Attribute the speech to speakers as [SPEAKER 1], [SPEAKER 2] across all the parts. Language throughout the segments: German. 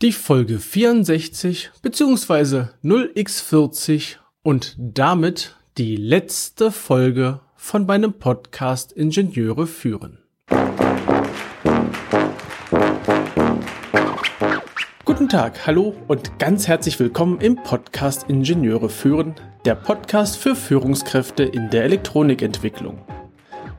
[SPEAKER 1] Die Folge 64 bzw. 0x40 und damit die letzte Folge von meinem Podcast Ingenieure führen. Guten Tag, hallo und ganz herzlich willkommen im Podcast Ingenieure führen, der Podcast für Führungskräfte in der Elektronikentwicklung.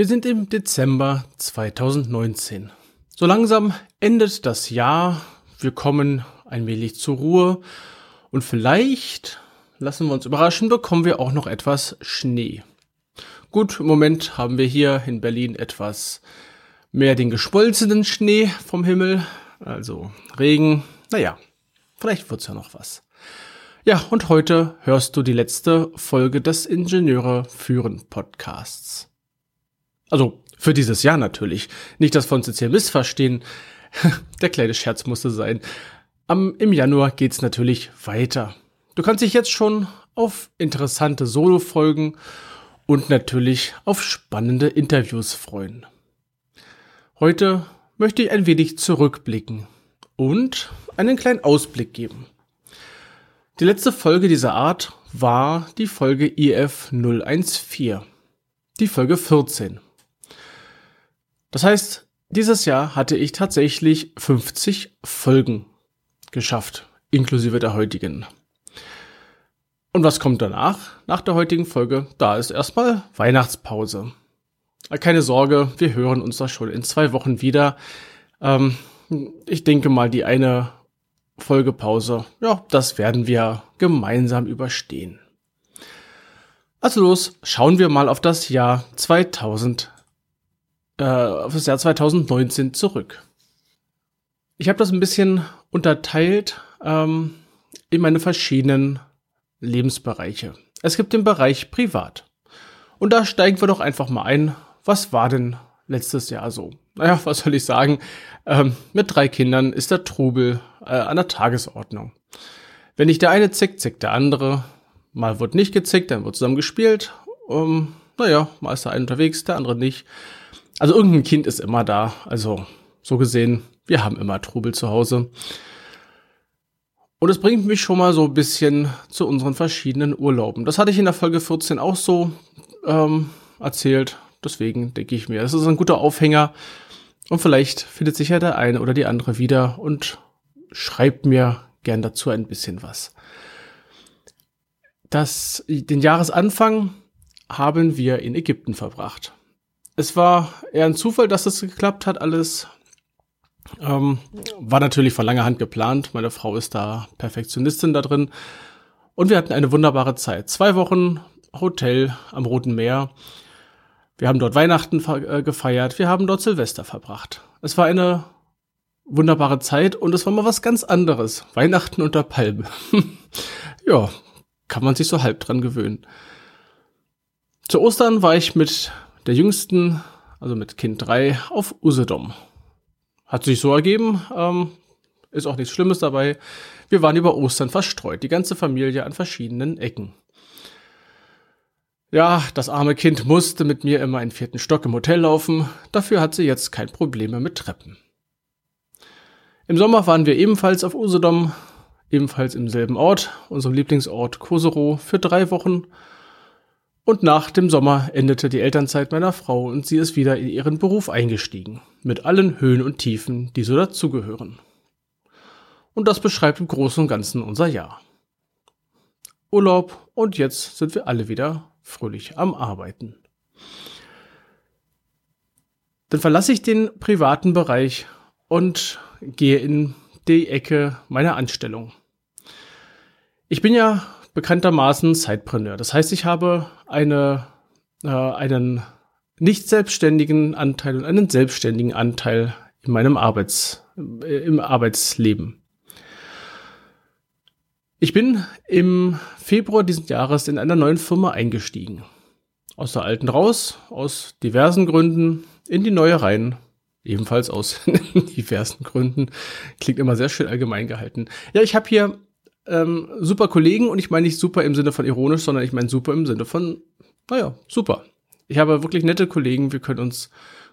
[SPEAKER 1] Wir sind im Dezember 2019. So langsam endet das Jahr, wir kommen wenig zur Ruhe und vielleicht, lassen wir uns überraschen, bekommen wir auch noch etwas Schnee. Gut, im Moment haben wir hier in Berlin etwas mehr den geschmolzenen Schnee vom Himmel, also Regen. Naja, vielleicht wird's ja noch was. Ja, und heute hörst du die letzte Folge des Ingenieure führen Podcasts. Also für dieses Jahr natürlich. Nicht das von Cecil missverstehen. Der kleine Scherz musste sein. Am, Im Januar geht's natürlich weiter. Du kannst dich jetzt schon auf interessante Solo-Folgen und natürlich auf spannende Interviews freuen. Heute möchte ich ein wenig zurückblicken und einen kleinen Ausblick geben. Die letzte Folge dieser Art war die Folge IF 014, die Folge 14. Das heißt, dieses Jahr hatte ich tatsächlich 50 Folgen geschafft, inklusive der heutigen. Und was kommt danach? Nach der heutigen Folge, da ist erstmal Weihnachtspause. Keine Sorge, wir hören uns da schon in zwei Wochen wieder. Ähm, ich denke mal, die eine Folgepause, ja, das werden wir gemeinsam überstehen. Also los, schauen wir mal auf das Jahr 2000 äh, auf das Jahr 2019 zurück. Ich habe das ein bisschen unterteilt ähm, in meine verschiedenen Lebensbereiche. Es gibt den Bereich Privat. Und da steigen wir doch einfach mal ein. Was war denn letztes Jahr so? Naja, was soll ich sagen? Ähm, mit drei Kindern ist der Trubel äh, an der Tagesordnung. Wenn nicht der eine zickt, zickt der andere. Mal wird nicht gezickt, dann wird zusammen gespielt. Ähm, naja, mal ist der eine unterwegs, der andere nicht. Also irgendein Kind ist immer da. Also so gesehen, wir haben immer Trubel zu Hause. Und es bringt mich schon mal so ein bisschen zu unseren verschiedenen Urlauben. Das hatte ich in der Folge 14 auch so ähm, erzählt. Deswegen denke ich mir, das ist ein guter Aufhänger. Und vielleicht findet sich ja der eine oder die andere wieder und schreibt mir gern dazu ein bisschen was. Das, den Jahresanfang haben wir in Ägypten verbracht es war eher ein Zufall, dass das geklappt hat, alles. Ähm, war natürlich von langer Hand geplant. Meine Frau ist da Perfektionistin da drin. Und wir hatten eine wunderbare Zeit. Zwei Wochen Hotel am Roten Meer. Wir haben dort Weihnachten äh, gefeiert. Wir haben dort Silvester verbracht. Es war eine wunderbare Zeit und es war mal was ganz anderes. Weihnachten unter Palme. ja, kann man sich so halb dran gewöhnen. Zu Ostern war ich mit der jüngsten, also mit Kind 3, auf Usedom. Hat sich so ergeben, ähm, ist auch nichts Schlimmes dabei. Wir waren über Ostern verstreut, die ganze Familie an verschiedenen Ecken. Ja, das arme Kind musste mit mir immer in vierten Stock im Hotel laufen, dafür hat sie jetzt kein Problem mehr mit Treppen. Im Sommer waren wir ebenfalls auf Usedom, ebenfalls im selben Ort, unserem Lieblingsort Kosero, für drei Wochen und nach dem Sommer endete die Elternzeit meiner Frau und sie ist wieder in ihren Beruf eingestiegen, mit allen Höhen und Tiefen, die so dazugehören. Und das beschreibt im Großen und Ganzen unser Jahr. Urlaub und jetzt sind wir alle wieder fröhlich am Arbeiten. Dann verlasse ich den privaten Bereich und gehe in die Ecke meiner Anstellung. Ich bin ja bekanntermaßen Sidepreneur. Das heißt, ich habe eine, äh, einen nicht selbstständigen Anteil und einen selbstständigen Anteil in meinem Arbeits, äh, im Arbeitsleben. Ich bin im Februar diesen Jahres in einer neuen Firma eingestiegen. Aus der alten raus, aus diversen Gründen, in die neue rein. Ebenfalls aus diversen Gründen. Klingt immer sehr schön allgemein gehalten. Ja, ich habe hier ähm, super Kollegen und ich meine nicht super im Sinne von ironisch, sondern ich meine super im Sinne von, naja, super. Ich habe wirklich nette Kollegen, wir können uns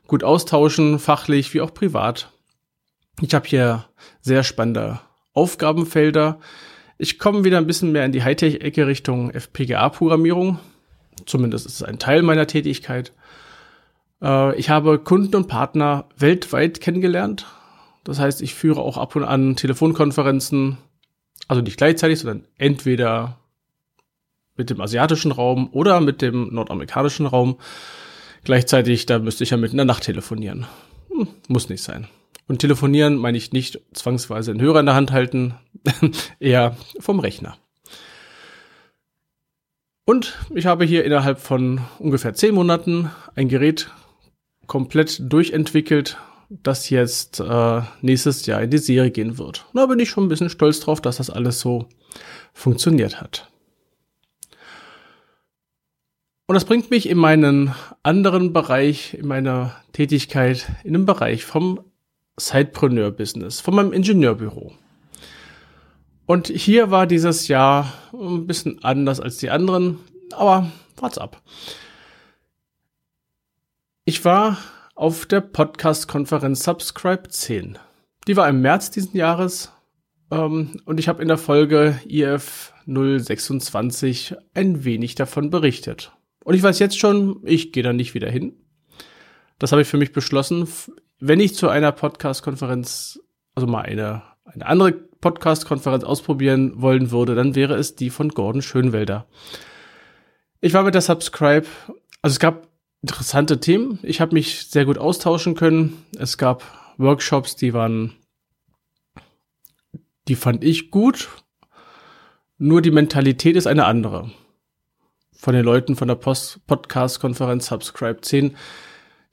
[SPEAKER 1] gut austauschen, fachlich wie auch privat. Ich habe hier sehr spannende Aufgabenfelder. Ich komme wieder ein bisschen mehr in die Hightech-Ecke Richtung FPGA-Programmierung. Zumindest ist es ein Teil meiner Tätigkeit. Äh, ich habe Kunden und Partner weltweit kennengelernt. Das heißt, ich führe auch ab und an Telefonkonferenzen, also nicht gleichzeitig, sondern entweder mit dem asiatischen Raum oder mit dem nordamerikanischen Raum. Gleichzeitig, da müsste ich ja mitten in der Nacht telefonieren. Hm, muss nicht sein. Und telefonieren meine ich nicht zwangsweise einen Hörer in der Hand halten, eher vom Rechner. Und ich habe hier innerhalb von ungefähr zehn Monaten ein Gerät komplett durchentwickelt, das jetzt äh, nächstes Jahr in die Serie gehen wird. Da bin ich schon ein bisschen stolz drauf, dass das alles so funktioniert hat. Und das bringt mich in meinen anderen Bereich, in meiner Tätigkeit, in den Bereich vom Sidepreneur-Business, von meinem Ingenieurbüro. Und hier war dieses Jahr ein bisschen anders als die anderen, aber wart's ab. Ich war auf der Podcast-Konferenz Subscribe 10. Die war im März diesen Jahres ähm, und ich habe in der Folge IF 026 ein wenig davon berichtet. Und ich weiß jetzt schon, ich gehe da nicht wieder hin. Das habe ich für mich beschlossen. Wenn ich zu einer Podcast-Konferenz, also mal eine, eine andere Podcast-Konferenz ausprobieren wollen würde, dann wäre es die von Gordon Schönwelder. Ich war mit der Subscribe, also es gab interessante Themen. Ich habe mich sehr gut austauschen können. Es gab Workshops, die waren, die fand ich gut. Nur die Mentalität ist eine andere von den Leuten von der Podcast-Konferenz Subscribe 10.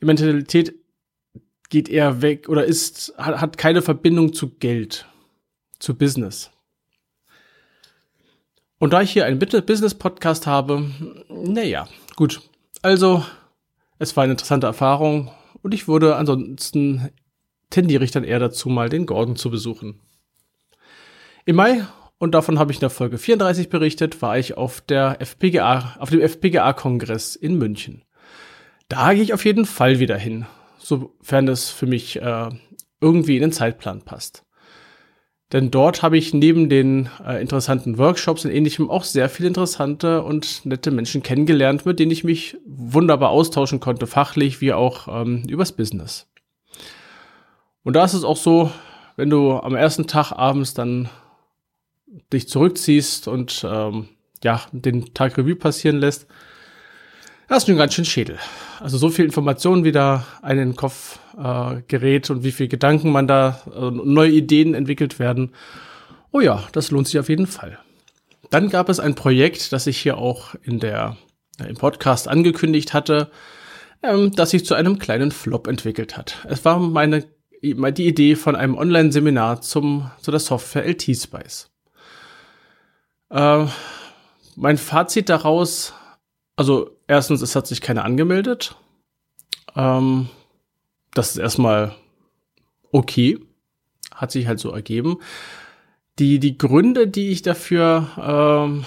[SPEAKER 1] Die Mentalität geht eher weg oder ist, hat, hat keine Verbindung zu Geld, zu Business. Und da ich hier einen Business-Podcast habe, naja, gut. Also, es war eine interessante Erfahrung und ich würde ansonsten tendiere ich dann eher dazu, mal den Gordon zu besuchen. Im Mai und davon habe ich in der Folge 34 berichtet, war ich auf der FPGA, auf dem FPGA-Kongress in München. Da gehe ich auf jeden Fall wieder hin, sofern es für mich äh, irgendwie in den Zeitplan passt. Denn dort habe ich neben den äh, interessanten Workshops und ähnlichem auch sehr viele interessante und nette Menschen kennengelernt, mit denen ich mich wunderbar austauschen konnte, fachlich wie auch ähm, übers Business. Und da ist es auch so, wenn du am ersten Tag abends dann dich zurückziehst und ähm, ja, den Tag Revue passieren lässt, das ist ein ganz schön Schädel. Also so viel Informationen, wie da einen den Kopf äh, gerät und wie viel Gedanken man da, äh, neue Ideen entwickelt werden. Oh ja, das lohnt sich auf jeden Fall. Dann gab es ein Projekt, das ich hier auch in der, äh, im Podcast angekündigt hatte, ähm, das sich zu einem kleinen Flop entwickelt hat. Es war meine, die Idee von einem Online-Seminar zum, zu der Software LT-Spice. Äh, mein Fazit daraus, also erstens, es hat sich keiner angemeldet. Ähm, das ist erstmal okay. Hat sich halt so ergeben. Die, die Gründe, die ich dafür ähm,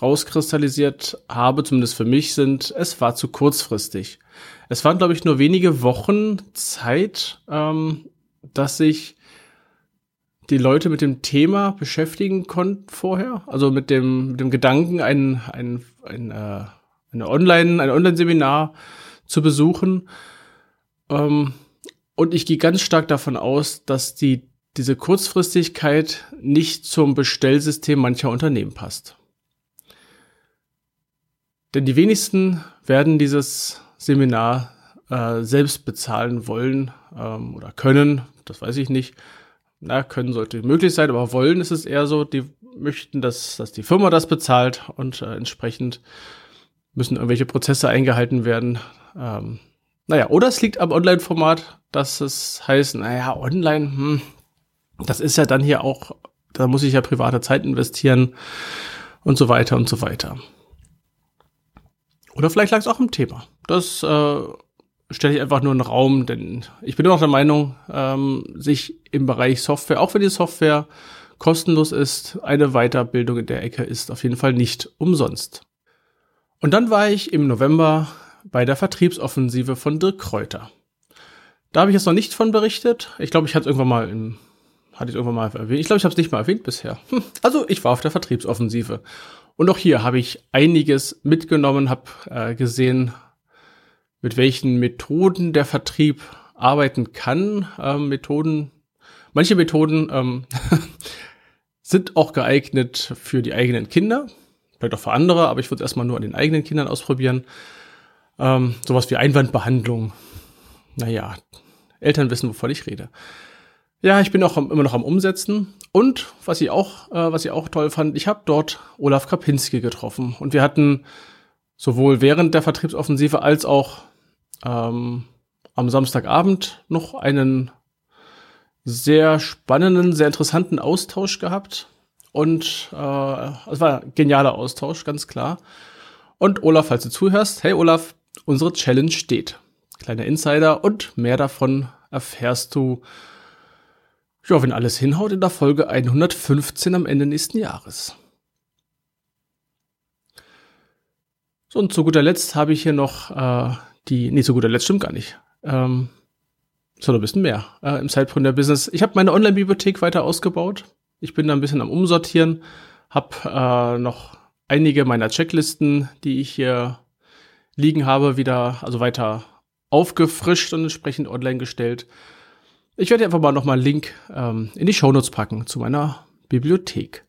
[SPEAKER 1] rauskristallisiert habe, zumindest für mich, sind, es war zu kurzfristig. Es waren, glaube ich, nur wenige Wochen Zeit, ähm, dass ich die Leute mit dem Thema beschäftigen konnten vorher? Also mit dem, mit dem Gedanken, ein, ein, ein, äh, eine Online, ein Online-Seminar zu besuchen. Ähm, und ich gehe ganz stark davon aus, dass die, diese Kurzfristigkeit nicht zum Bestellsystem mancher Unternehmen passt. Denn die wenigsten werden dieses Seminar äh, selbst bezahlen wollen ähm, oder können, das weiß ich nicht na, können sollte möglich sein, aber wollen ist es eher so, die möchten, dass, dass die Firma das bezahlt und äh, entsprechend müssen irgendwelche Prozesse eingehalten werden. Ähm, naja, oder es liegt am Online-Format, dass es heißt, naja, online, hm, das ist ja dann hier auch da muss ich ja private Zeit investieren und so weiter und so weiter. Oder vielleicht lag es auch im Thema. Das äh, stelle ich einfach nur in den Raum, denn ich bin immer noch der Meinung, ähm, sich im Bereich Software, auch wenn die Software kostenlos ist, eine Weiterbildung in der Ecke ist auf jeden Fall nicht umsonst. Und dann war ich im November bei der Vertriebsoffensive von Dirk Kräuter. Da habe ich jetzt noch nicht von berichtet. Ich glaube, ich hatte es irgendwann mal im, hatte ich irgendwann mal erwähnt. Ich glaube, ich habe es nicht mal erwähnt bisher. Hm. Also ich war auf der Vertriebsoffensive. Und auch hier habe ich einiges mitgenommen, habe äh, gesehen, mit welchen Methoden der Vertrieb arbeiten kann. Ähm, Methoden, manche Methoden ähm, sind auch geeignet für die eigenen Kinder, vielleicht auch für andere, aber ich würde es erstmal nur an den eigenen Kindern ausprobieren. Ähm, sowas wie Einwandbehandlung. Naja, Eltern wissen, wovon ich rede. Ja, ich bin auch immer noch am Umsetzen. Und was ich auch, äh, was ich auch toll fand, ich habe dort Olaf Kapinski getroffen. Und wir hatten sowohl während der Vertriebsoffensive als auch ähm, am Samstagabend noch einen sehr spannenden, sehr interessanten Austausch gehabt. Und äh, es war ein genialer Austausch, ganz klar. Und Olaf, falls du zuhörst, hey Olaf, unsere Challenge steht. Kleiner Insider und mehr davon erfährst du, ja, wenn alles hinhaut, in der Folge 115 am Ende nächsten Jahres. So, und zu guter Letzt habe ich hier noch äh, die, nee, zu guter Letzt stimmt gar nicht. Ähm, sondern ein bisschen mehr äh, im Zeitpunkt der Business. Ich habe meine Online-Bibliothek weiter ausgebaut. Ich bin da ein bisschen am Umsortieren, habe äh, noch einige meiner Checklisten, die ich hier liegen habe, wieder, also weiter aufgefrischt und entsprechend online gestellt. Ich werde einfach mal nochmal einen Link ähm, in die Shownotes packen zu meiner Bibliothek.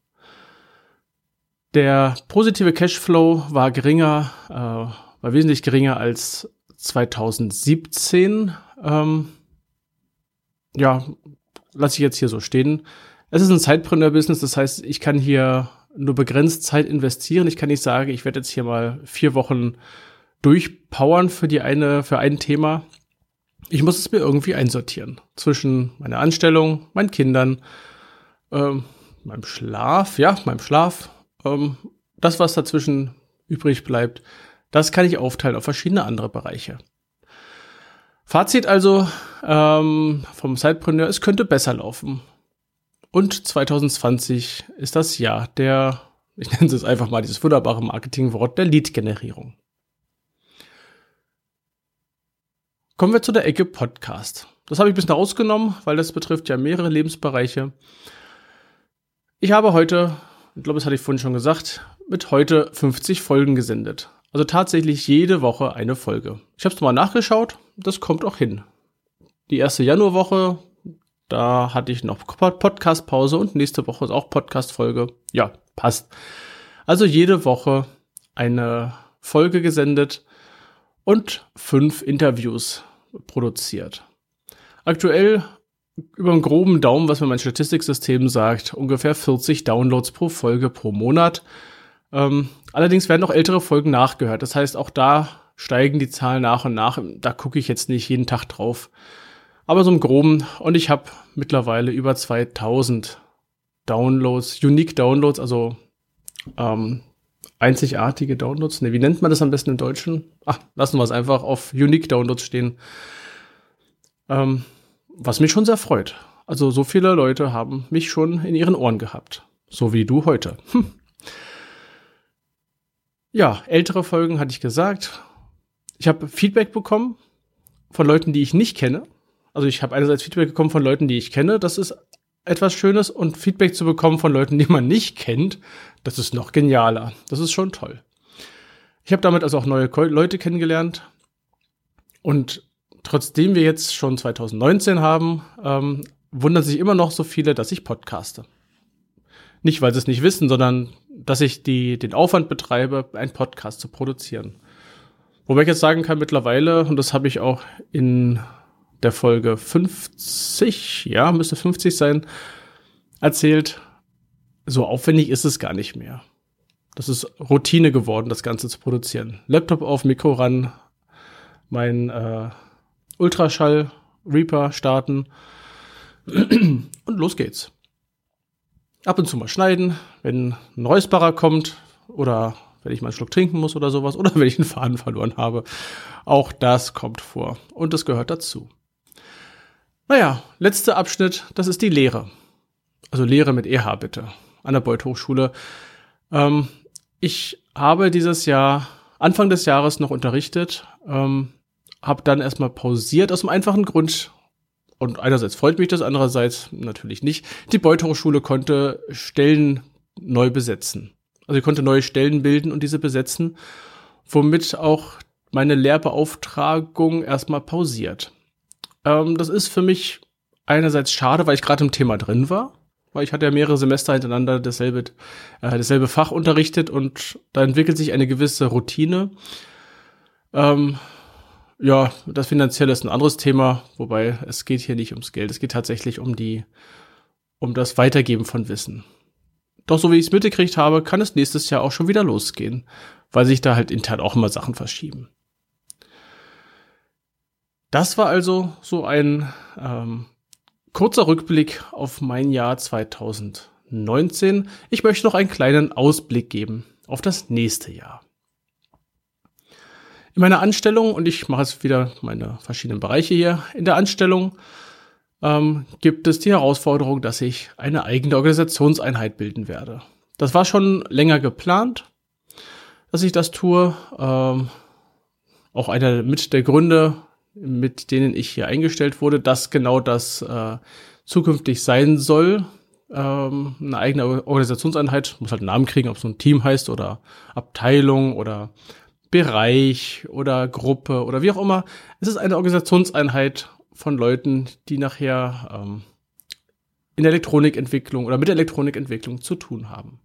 [SPEAKER 1] Der positive Cashflow war geringer, äh, war wesentlich geringer als 2017. Ähm, ja, lasse ich jetzt hier so stehen. Es ist ein Zeitpreneur-Business, das heißt, ich kann hier nur begrenzt Zeit investieren. Ich kann nicht sagen, ich werde jetzt hier mal vier Wochen durchpowern für die eine, für ein Thema. Ich muss es mir irgendwie einsortieren. Zwischen meiner Anstellung, meinen Kindern, ähm, meinem Schlaf, ja, meinem Schlaf, ähm, das, was dazwischen übrig bleibt, das kann ich aufteilen auf verschiedene andere Bereiche. Fazit also ähm, vom Sidepreneur, es könnte besser laufen. Und 2020 ist das Jahr der, ich nenne es einfach mal dieses wunderbare Marketingwort der Lead-Generierung. Kommen wir zu der Ecke Podcast. Das habe ich ein bisschen rausgenommen, weil das betrifft ja mehrere Lebensbereiche. Ich habe heute, ich glaube, das hatte ich vorhin schon gesagt, mit heute 50 Folgen gesendet. Also tatsächlich jede Woche eine Folge. Ich habe es mal nachgeschaut, das kommt auch hin. Die erste Januarwoche, da hatte ich noch Podcast-Pause und nächste Woche ist auch Podcast-Folge. Ja, passt. Also jede Woche eine Folge gesendet und fünf Interviews produziert. Aktuell über einen groben Daumen, was mir mein Statistiksystem sagt, ungefähr 40 Downloads pro Folge pro Monat. Ähm, allerdings werden auch ältere Folgen nachgehört. Das heißt, auch da steigen die Zahlen nach und nach. Da gucke ich jetzt nicht jeden Tag drauf. Aber so im Groben. Und ich habe mittlerweile über 2000 Downloads, Unique Downloads, also ähm, einzigartige Downloads. Ne, wie nennt man das am besten im Deutschen? Ach, lassen wir es einfach auf Unique Downloads stehen. Ähm, was mich schon sehr freut. Also so viele Leute haben mich schon in ihren Ohren gehabt. So wie du heute. Hm. Ja, ältere Folgen hatte ich gesagt. Ich habe Feedback bekommen von Leuten, die ich nicht kenne. Also ich habe einerseits Feedback bekommen von Leuten, die ich kenne. Das ist etwas Schönes. Und Feedback zu bekommen von Leuten, die man nicht kennt, das ist noch genialer. Das ist schon toll. Ich habe damit also auch neue Leute kennengelernt. Und trotzdem wir jetzt schon 2019 haben, ähm, wundern sich immer noch so viele, dass ich podcaste. Nicht, weil sie es nicht wissen, sondern dass ich die, den Aufwand betreibe, einen Podcast zu produzieren. Wobei ich jetzt sagen kann, mittlerweile, und das habe ich auch in der Folge 50, ja, müsste 50 sein, erzählt, so aufwendig ist es gar nicht mehr. Das ist Routine geworden, das Ganze zu produzieren. Laptop auf, Mikro ran, mein äh, Ultraschall Reaper starten und los geht's. ab und zu mal schneiden, wenn ein Räusperer kommt oder wenn ich mal einen Schluck trinken muss oder sowas oder wenn ich einen Faden verloren habe. Auch das kommt vor und das gehört dazu. Naja, letzter Abschnitt, das ist die Lehre. Also Lehre mit EH bitte, an der Beuth Hochschule. Ähm, ich habe dieses Jahr, Anfang des Jahres noch unterrichtet, ähm, habe dann erstmal pausiert aus dem einfachen Grund, und einerseits freut mich das, andererseits natürlich nicht. Die Beuth Hochschule konnte Stellen neu besetzen. Also sie konnte neue Stellen bilden und diese besetzen, womit auch meine Lehrbeauftragung erstmal pausiert. Ähm, das ist für mich einerseits schade, weil ich gerade im Thema drin war, weil ich hatte ja mehrere Semester hintereinander dasselbe, äh, dasselbe Fach unterrichtet und da entwickelt sich eine gewisse Routine. Ähm, ja, das Finanzielle ist ein anderes Thema, wobei es geht hier nicht ums Geld, es geht tatsächlich um die, um das Weitergeben von Wissen. Doch so wie ich es mitgekriegt habe, kann es nächstes Jahr auch schon wieder losgehen, weil sich da halt intern auch immer Sachen verschieben. Das war also so ein ähm, kurzer Rückblick auf mein Jahr 2019. Ich möchte noch einen kleinen Ausblick geben auf das nächste Jahr. In meiner Anstellung, und ich mache jetzt wieder meine verschiedenen Bereiche hier, in der Anstellung ähm, gibt es die Herausforderung, dass ich eine eigene Organisationseinheit bilden werde. Das war schon länger geplant, dass ich das tue. Ähm, auch einer mit der Gründe, mit denen ich hier eingestellt wurde, dass genau das äh, zukünftig sein soll. Ähm, eine eigene Organisationseinheit muss halt einen Namen kriegen, ob es so ein Team heißt oder Abteilung oder Bereich oder Gruppe oder wie auch immer. Es ist eine Organisationseinheit von Leuten, die nachher ähm, in der Elektronikentwicklung oder mit der Elektronikentwicklung zu tun haben.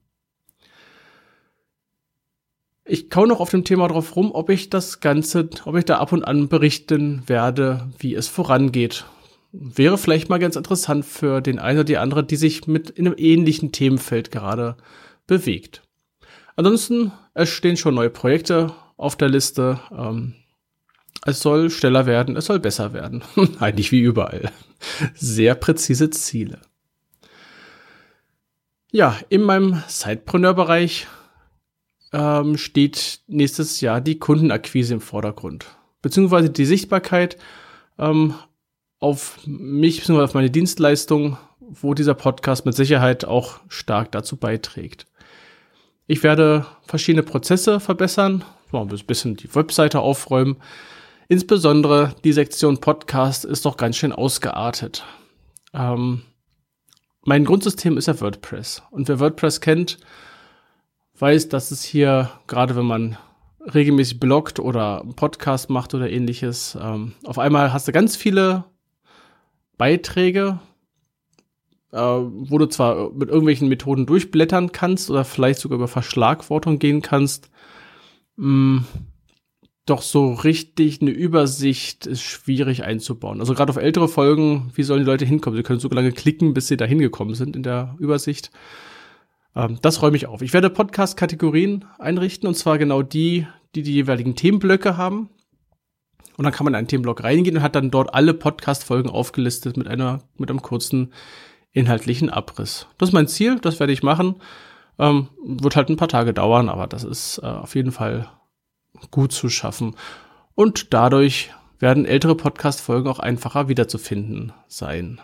[SPEAKER 1] Ich kau noch auf dem Thema drauf rum, ob ich das Ganze, ob ich da ab und an berichten werde, wie es vorangeht. Wäre vielleicht mal ganz interessant für den einen oder die andere, die sich mit in einem ähnlichen Themenfeld gerade bewegt. Ansonsten, es stehen schon neue Projekte auf der Liste. Ähm, es soll schneller werden, es soll besser werden. Eigentlich wie überall. Sehr präzise Ziele. Ja, in meinem Sidepreneur-Bereich ähm, steht nächstes Jahr die Kundenakquise im Vordergrund. Beziehungsweise die Sichtbarkeit ähm, auf mich, beziehungsweise auf meine Dienstleistung, wo dieser Podcast mit Sicherheit auch stark dazu beiträgt. Ich werde verschiedene Prozesse verbessern, ein bisschen die Webseite aufräumen. Insbesondere die Sektion Podcast ist doch ganz schön ausgeartet. Ähm, mein Grundsystem ist ja WordPress. Und wer WordPress kennt, weiß, dass es hier, gerade wenn man regelmäßig bloggt oder einen Podcast macht oder ähnliches, ähm, auf einmal hast du ganz viele Beiträge, äh, wo du zwar mit irgendwelchen Methoden durchblättern kannst oder vielleicht sogar über Verschlagwortung gehen kannst, mh, mm, doch so richtig eine Übersicht ist schwierig einzubauen. Also gerade auf ältere Folgen, wie sollen die Leute hinkommen? Sie können so lange klicken, bis sie da hingekommen sind in der Übersicht. Ähm, das räume ich auf. Ich werde Podcast-Kategorien einrichten und zwar genau die, die die jeweiligen Themenblöcke haben. Und dann kann man in einen Themenblock reingehen und hat dann dort alle Podcast-Folgen aufgelistet mit einer, mit einem kurzen inhaltlichen Abriss. Das ist mein Ziel, das werde ich machen. Ähm, wird halt ein paar Tage dauern, aber das ist äh, auf jeden Fall gut zu schaffen. Und dadurch werden ältere Podcast-Folgen auch einfacher wiederzufinden sein.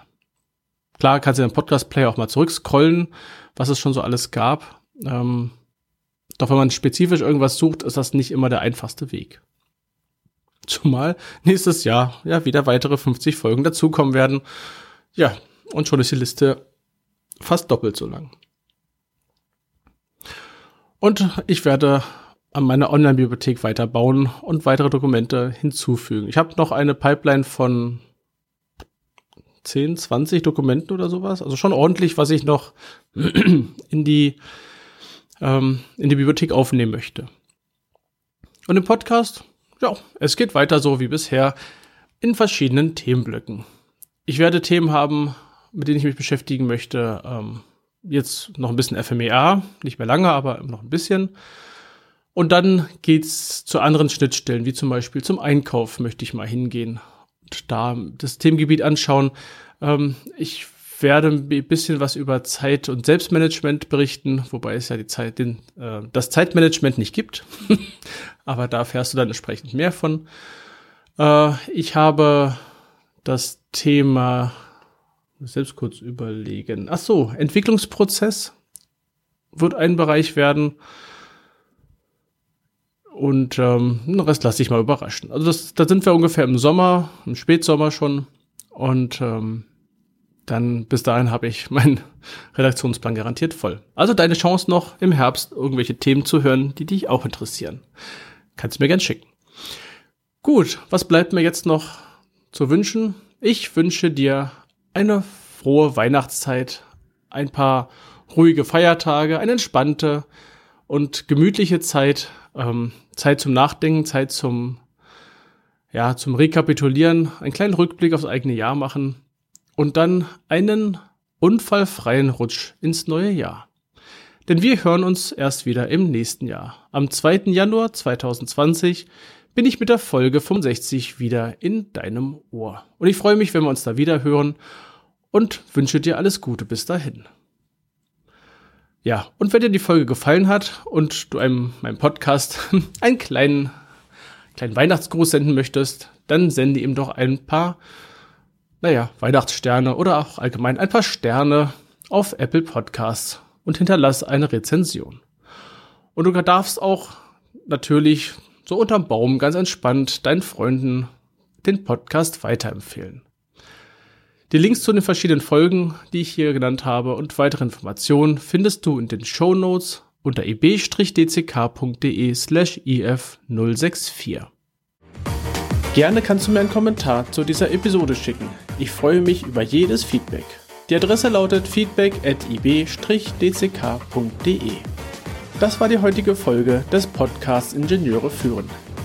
[SPEAKER 1] Klar kannst du den Podcast-Player auch mal zurückscrollen, was es schon so alles gab. Ähm, doch wenn man spezifisch irgendwas sucht, ist das nicht immer der einfachste Weg. Zumal nächstes Jahr ja wieder weitere 50 Folgen dazukommen werden. Ja, und schon ist die Liste fast doppelt so lang. Und ich werde an meiner Online-Bibliothek weiterbauen und weitere Dokumente hinzufügen. Ich habe noch eine Pipeline von 10, 20 Dokumenten oder sowas. Also schon ordentlich, was ich noch in die, ähm, in die Bibliothek aufnehmen möchte. Und im Podcast, ja, es geht weiter so wie bisher in verschiedenen Themenblöcken. Ich werde Themen haben, mit denen ich mich beschäftigen möchte. Ähm, jetzt noch ein bisschen FMEA, nicht mehr lange, aber noch ein bisschen. Und dann geht's zu anderen Schnittstellen, wie zum Beispiel zum Einkauf möchte ich mal hingehen und da das Themengebiet anschauen. Ähm, ich werde ein bisschen was über Zeit- und Selbstmanagement berichten, wobei es ja die Zeit, den, äh, das Zeitmanagement nicht gibt. Aber da erfährst du dann entsprechend mehr von. Äh, ich habe das Thema selbst kurz überlegen. Ach so, Entwicklungsprozess wird ein Bereich werden. Und ähm, den Rest lasse ich mal überraschen. Also das, da sind wir ungefähr im Sommer, im Spätsommer schon. Und ähm, dann bis dahin habe ich meinen Redaktionsplan garantiert voll. Also deine Chance noch im Herbst irgendwelche Themen zu hören, die dich auch interessieren. Kannst du mir gern schicken. Gut, was bleibt mir jetzt noch zu wünschen? Ich wünsche dir eine frohe Weihnachtszeit, ein paar ruhige Feiertage, eine entspannte und gemütliche Zeit, ähm, Zeit zum Nachdenken, Zeit zum, ja, zum Rekapitulieren, einen kleinen Rückblick aufs eigene Jahr machen und dann einen unfallfreien Rutsch ins neue Jahr. Denn wir hören uns erst wieder im nächsten Jahr. Am 2. Januar 2020 bin ich mit der Folge 65 wieder in deinem Ohr. Und ich freue mich, wenn wir uns da wieder hören und wünsche dir alles Gute bis dahin. Ja, und wenn dir die Folge gefallen hat und du einem meinem Podcast einen kleinen, kleinen Weihnachtsgruß senden möchtest, dann sende ihm doch ein paar, naja, Weihnachtssterne oder auch allgemein ein paar Sterne auf Apple Podcasts und hinterlass eine Rezension. Und du darfst auch natürlich so unterm Baum ganz entspannt deinen Freunden den Podcast weiterempfehlen. Die Links zu den verschiedenen Folgen, die ich hier genannt habe und weitere Informationen findest du in den Show Notes unter ib-dck.de slash if064. Gerne kannst du mir einen Kommentar zu dieser Episode schicken. Ich freue mich über jedes Feedback. Die Adresse lautet feedback at ib-dck.de. Das war die heutige Folge des Podcasts Ingenieure führen.